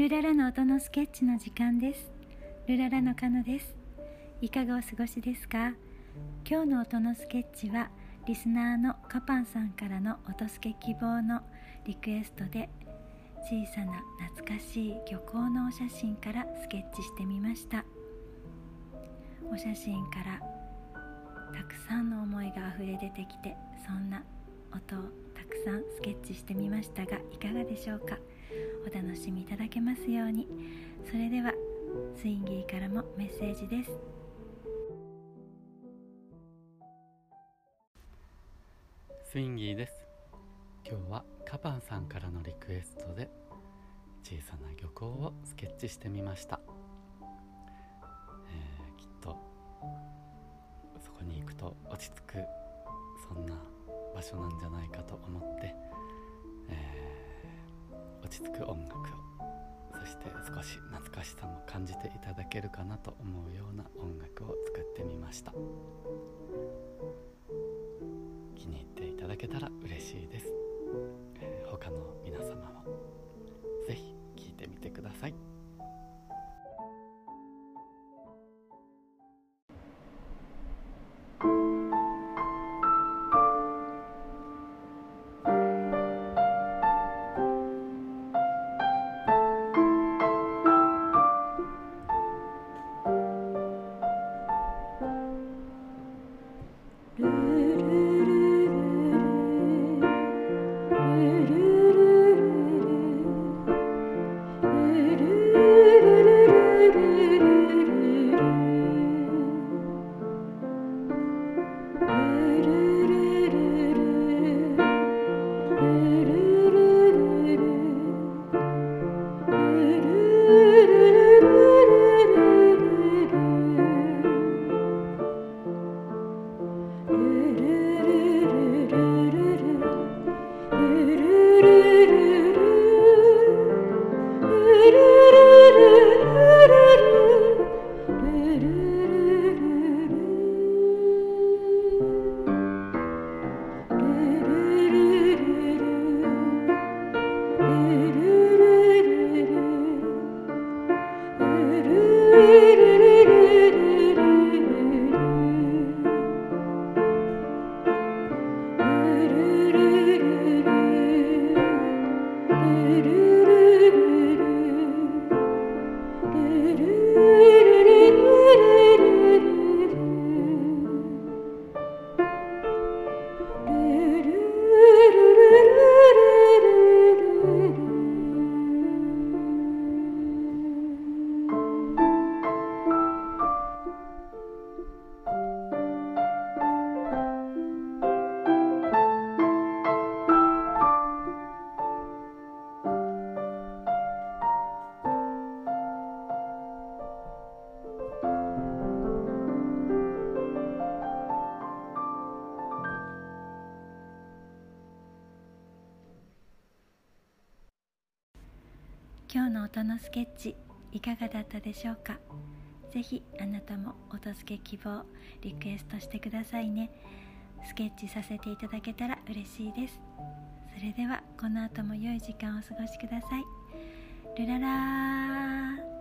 ルララの音のスケッチの時間です。ルララのカノです。いかがお過ごしですか？今日の音のスケッチはリスナーのカパンさんからの音スケ希望のリクエストで小さな懐かしい漁港のお写真からスケッチしてみました。お写真からたくさんの思いがあふれ出てきてそんな音をたくさんスケッチしてみましたがいかがでしょうか？お楽しみいただけますように。それではスインギーからもメッセージです。スインギーです。今日はカパンさんからのリクエストで小さな漁港をスケッチしてみました、えー、きっとそこに行くと落ち着くそんな場所なんじゃないかと思って、落ち着く音楽を。そして少し懐かしさも感じていただけるかなと思うような音楽を作ってみました。気に入っていただけたら嬉しいです、今日の音のスケッチいかがだったでしょうか？ぜひあなたも音付け希望リクエストしてくださいね。スケッチさせていただけたら嬉しいです。それではこの後も良い時間をお過ごしください。ルララー。